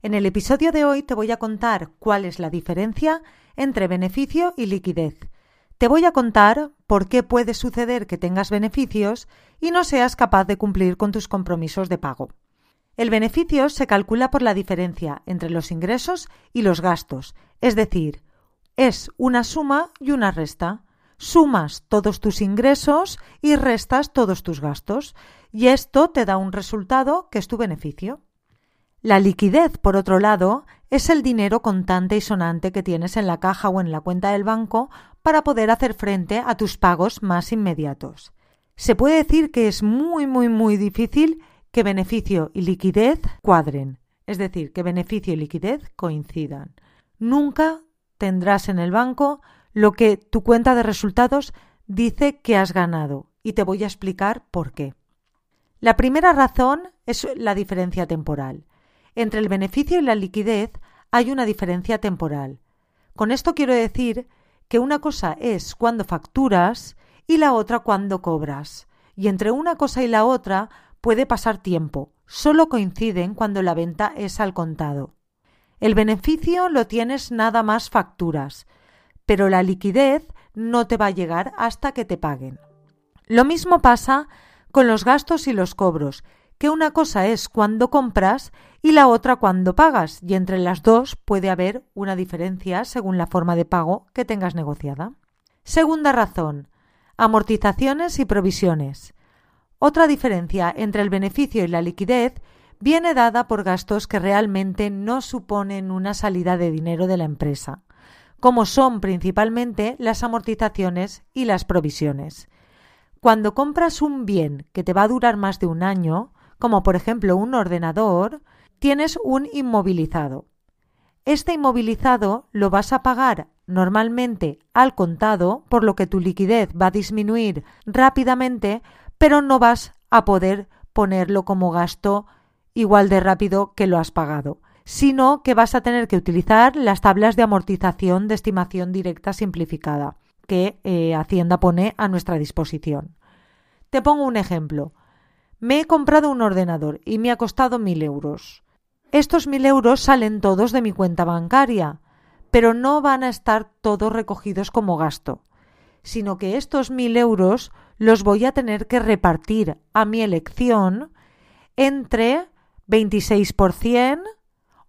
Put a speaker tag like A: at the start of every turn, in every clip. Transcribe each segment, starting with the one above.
A: En el episodio de hoy te voy a contar cuál es la diferencia entre beneficio y liquidez. Te voy a contar por qué puede suceder que tengas beneficios y no seas capaz de cumplir con tus compromisos de pago. El beneficio se calcula por la diferencia entre los ingresos y los gastos, es decir, es una suma y una resta. Sumas todos tus ingresos y restas todos tus gastos, y esto te da un resultado que es tu beneficio. La liquidez, por otro lado, es el dinero contante y sonante que tienes en la caja o en la cuenta del banco para poder hacer frente a tus pagos más inmediatos. Se puede decir que es muy, muy, muy difícil que beneficio y liquidez cuadren, es decir, que beneficio y liquidez coincidan. Nunca tendrás en el banco lo que tu cuenta de resultados dice que has ganado, y te voy a explicar por qué. La primera razón es la diferencia temporal. Entre el beneficio y la liquidez hay una diferencia temporal. Con esto quiero decir que una cosa es cuando facturas y la otra cuando cobras. Y entre una cosa y la otra puede pasar tiempo, solo coinciden cuando la venta es al contado. El beneficio lo tienes nada más facturas, pero la liquidez no te va a llegar hasta que te paguen. Lo mismo pasa con los gastos y los cobros, que una cosa es cuando compras y la otra cuando pagas, y entre las dos puede haber una diferencia según la forma de pago que tengas negociada. Segunda razón, amortizaciones y provisiones. Otra diferencia entre el beneficio y la liquidez viene dada por gastos que realmente no suponen una salida de dinero de la empresa, como son principalmente las amortizaciones y las provisiones. Cuando compras un bien que te va a durar más de un año, como por ejemplo un ordenador, tienes un inmovilizado. Este inmovilizado lo vas a pagar normalmente al contado, por lo que tu liquidez va a disminuir rápidamente, pero no vas a poder ponerlo como gasto igual de rápido que lo has pagado, sino que vas a tener que utilizar las tablas de amortización de estimación directa simplificada que eh, Hacienda pone a nuestra disposición. Te pongo un ejemplo. Me he comprado un ordenador y me ha costado mil euros. Estos mil euros salen todos de mi cuenta bancaria, pero no van a estar todos recogidos como gasto, sino que estos mil euros los voy a tener que repartir a mi elección entre 26%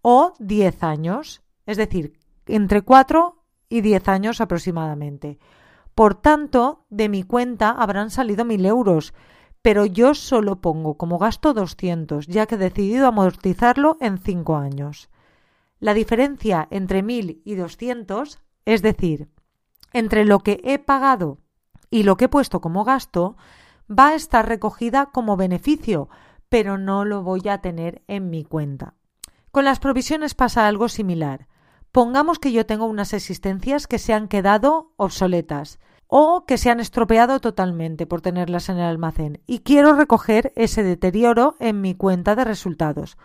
A: o 10 años, es decir, entre 4 y 10 años aproximadamente. Por tanto, de mi cuenta habrán salido mil euros, pero yo solo pongo como gasto 200, ya que he decidido amortizarlo en 5 años. La diferencia entre 1000 y 200, es decir, entre lo que he pagado y lo que he puesto como gasto, va a estar recogida como beneficio, pero no lo voy a tener en mi cuenta. Con las provisiones pasa algo similar. Pongamos que yo tengo unas existencias que se han quedado obsoletas o que se han estropeado totalmente por tenerlas en el almacén y quiero recoger ese deterioro en mi cuenta de resultados,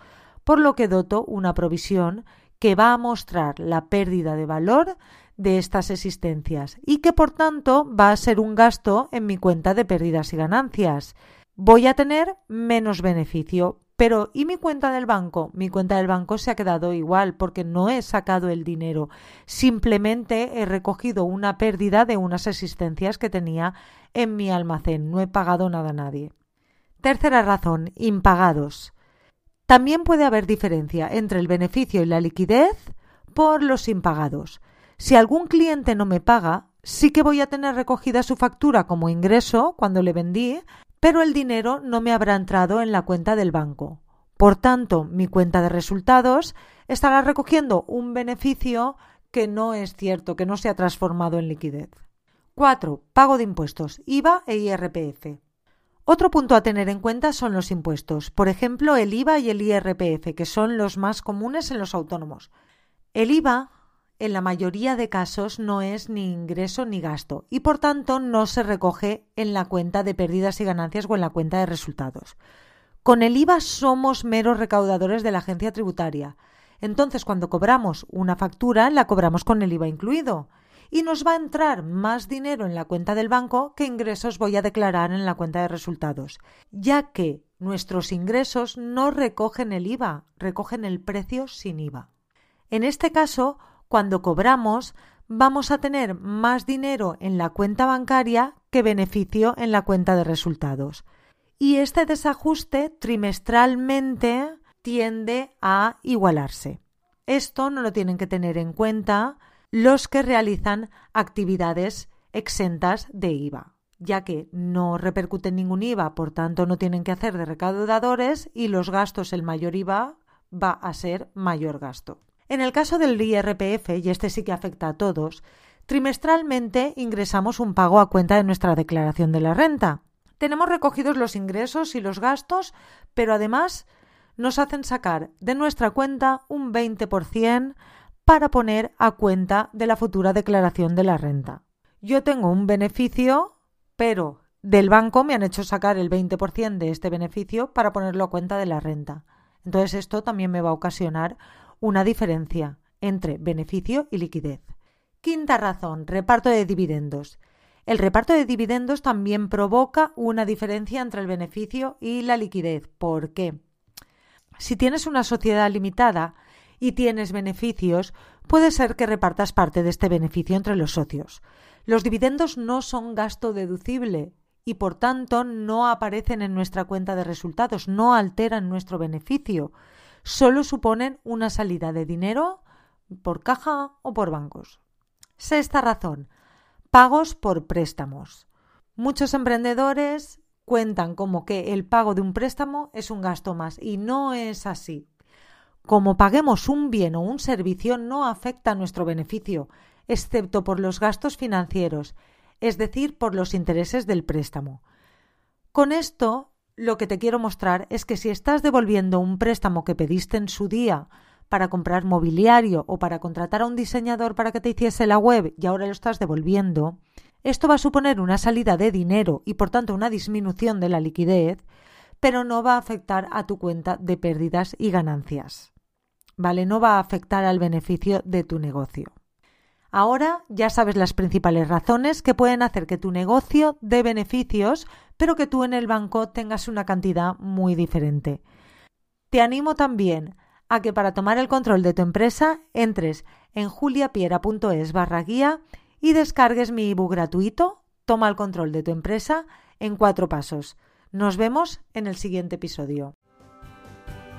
A: por lo que doto una provisión que va a mostrar la pérdida de valor de estas existencias y que por tanto va a ser un gasto en mi cuenta de pérdidas y ganancias. Voy a tener menos beneficio, pero ¿y mi cuenta del banco? Mi cuenta del banco se ha quedado igual porque no he sacado el dinero. Simplemente he recogido una pérdida de unas existencias que tenía en mi almacén. No he pagado nada a nadie. Tercera razón, impagados. También puede haber diferencia entre el beneficio y la liquidez por los impagados. Si algún cliente no me paga, sí que voy a tener recogida su factura como ingreso cuando le vendí, pero el dinero no me habrá entrado en la cuenta del banco. Por tanto, mi cuenta de resultados estará recogiendo un beneficio que no es cierto, que no se ha transformado en liquidez. 4. Pago de impuestos, IVA e IRPF. Otro punto a tener en cuenta son los impuestos, por ejemplo, el IVA y el IRPF, que son los más comunes en los autónomos. El IVA en la mayoría de casos no es ni ingreso ni gasto y por tanto no se recoge en la cuenta de pérdidas y ganancias o en la cuenta de resultados. Con el IVA somos meros recaudadores de la agencia tributaria. Entonces, cuando cobramos una factura, la cobramos con el IVA incluido. Y nos va a entrar más dinero en la cuenta del banco que ingresos voy a declarar en la cuenta de resultados, ya que nuestros ingresos no recogen el IVA, recogen el precio sin IVA. En este caso, cuando cobramos, vamos a tener más dinero en la cuenta bancaria que beneficio en la cuenta de resultados. Y este desajuste trimestralmente tiende a igualarse. Esto no lo tienen que tener en cuenta los que realizan actividades exentas de IVA, ya que no repercuten ningún IVA, por tanto no tienen que hacer de recaudadores y los gastos, el mayor IVA va a ser mayor gasto. En el caso del IRPF, y este sí que afecta a todos, trimestralmente ingresamos un pago a cuenta de nuestra declaración de la renta. Tenemos recogidos los ingresos y los gastos, pero además nos hacen sacar de nuestra cuenta un 20% para poner a cuenta de la futura declaración de la renta. Yo tengo un beneficio, pero del banco me han hecho sacar el 20% de este beneficio para ponerlo a cuenta de la renta. Entonces esto también me va a ocasionar una diferencia entre beneficio y liquidez. Quinta razón, reparto de dividendos. El reparto de dividendos también provoca una diferencia entre el beneficio y la liquidez. ¿Por qué? Si tienes una sociedad limitada y tienes beneficios, puede ser que repartas parte de este beneficio entre los socios. Los dividendos no son gasto deducible y por tanto no aparecen en nuestra cuenta de resultados, no alteran nuestro beneficio solo suponen una salida de dinero por caja o por bancos. Sexta razón. Pagos por préstamos. Muchos emprendedores cuentan como que el pago de un préstamo es un gasto más y no es así. Como paguemos un bien o un servicio no afecta nuestro beneficio, excepto por los gastos financieros, es decir, por los intereses del préstamo. Con esto lo que te quiero mostrar es que si estás devolviendo un préstamo que pediste en su día para comprar mobiliario o para contratar a un diseñador para que te hiciese la web y ahora lo estás devolviendo, esto va a suponer una salida de dinero y por tanto una disminución de la liquidez, pero no va a afectar a tu cuenta de pérdidas y ganancias. ¿Vale? No va a afectar al beneficio de tu negocio. Ahora ya sabes las principales razones que pueden hacer que tu negocio dé beneficios, pero que tú en el banco tengas una cantidad muy diferente. Te animo también a que para tomar el control de tu empresa entres en juliapiera.es barra guía y descargues mi ebook gratuito Toma el control de tu empresa en cuatro pasos. Nos vemos en el siguiente episodio.